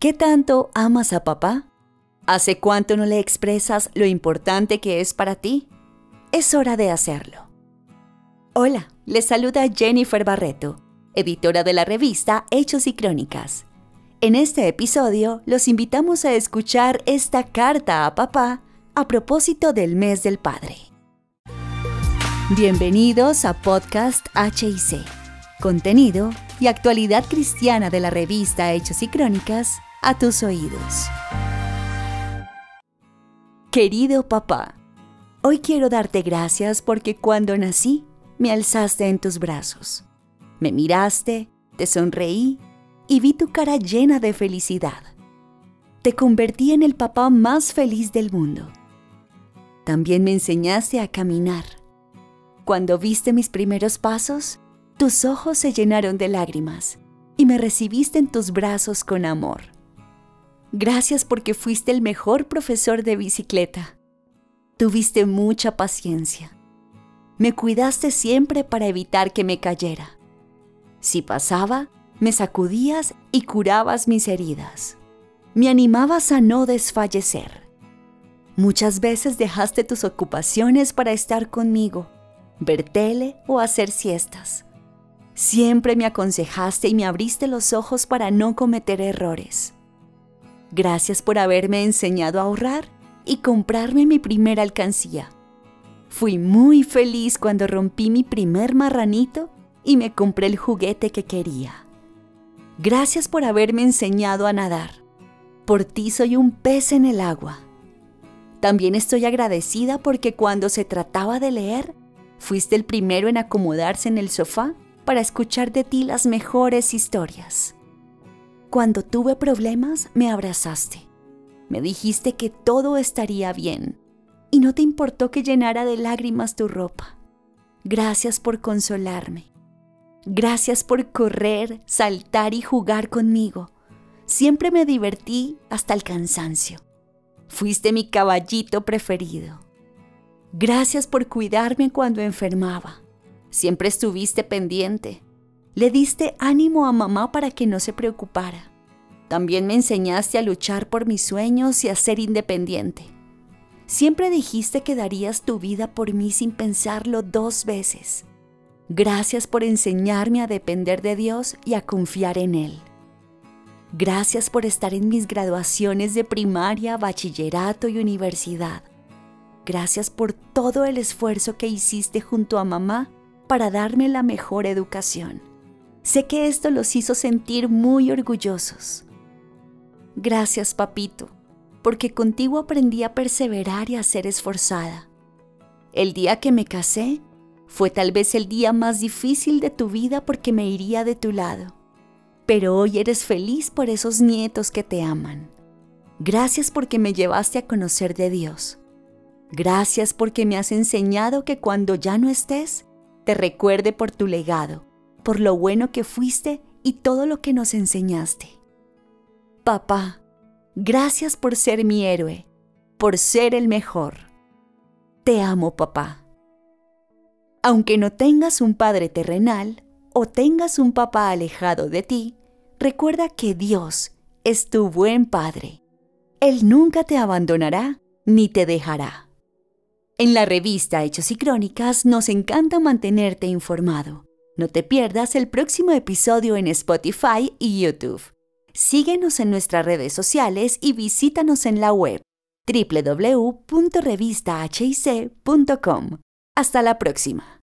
¿Qué tanto amas a papá? ¿Hace cuánto no le expresas lo importante que es para ti? Es hora de hacerlo. Hola, les saluda Jennifer Barreto, editora de la revista Hechos y Crónicas. En este episodio los invitamos a escuchar esta carta a papá a propósito del mes del padre. Bienvenidos a Podcast HIC, contenido y actualidad cristiana de la revista Hechos y Crónicas a tus oídos. Querido papá, hoy quiero darte gracias porque cuando nací me alzaste en tus brazos. Me miraste, te sonreí y vi tu cara llena de felicidad. Te convertí en el papá más feliz del mundo. También me enseñaste a caminar. Cuando viste mis primeros pasos, tus ojos se llenaron de lágrimas y me recibiste en tus brazos con amor. Gracias porque fuiste el mejor profesor de bicicleta. Tuviste mucha paciencia. Me cuidaste siempre para evitar que me cayera. Si pasaba, me sacudías y curabas mis heridas. Me animabas a no desfallecer. Muchas veces dejaste tus ocupaciones para estar conmigo, ver tele o hacer siestas. Siempre me aconsejaste y me abriste los ojos para no cometer errores. Gracias por haberme enseñado a ahorrar y comprarme mi primera alcancía. Fui muy feliz cuando rompí mi primer marranito y me compré el juguete que quería. Gracias por haberme enseñado a nadar. Por ti soy un pez en el agua. También estoy agradecida porque cuando se trataba de leer, fuiste el primero en acomodarse en el sofá para escuchar de ti las mejores historias. Cuando tuve problemas, me abrazaste. Me dijiste que todo estaría bien y no te importó que llenara de lágrimas tu ropa. Gracias por consolarme. Gracias por correr, saltar y jugar conmigo. Siempre me divertí hasta el cansancio. Fuiste mi caballito preferido. Gracias por cuidarme cuando enfermaba. Siempre estuviste pendiente. Le diste ánimo a mamá para que no se preocupara. También me enseñaste a luchar por mis sueños y a ser independiente. Siempre dijiste que darías tu vida por mí sin pensarlo dos veces. Gracias por enseñarme a depender de Dios y a confiar en Él. Gracias por estar en mis graduaciones de primaria, bachillerato y universidad. Gracias por todo el esfuerzo que hiciste junto a mamá para darme la mejor educación. Sé que esto los hizo sentir muy orgullosos. Gracias, papito, porque contigo aprendí a perseverar y a ser esforzada. El día que me casé fue tal vez el día más difícil de tu vida porque me iría de tu lado. Pero hoy eres feliz por esos nietos que te aman. Gracias porque me llevaste a conocer de Dios. Gracias porque me has enseñado que cuando ya no estés, te recuerde por tu legado por lo bueno que fuiste y todo lo que nos enseñaste. Papá, gracias por ser mi héroe, por ser el mejor. Te amo, papá. Aunque no tengas un padre terrenal o tengas un papá alejado de ti, recuerda que Dios es tu buen padre. Él nunca te abandonará ni te dejará. En la revista Hechos y Crónicas nos encanta mantenerte informado. No te pierdas el próximo episodio en Spotify y YouTube. Síguenos en nuestras redes sociales y visítanos en la web www.revistahic.com. Hasta la próxima.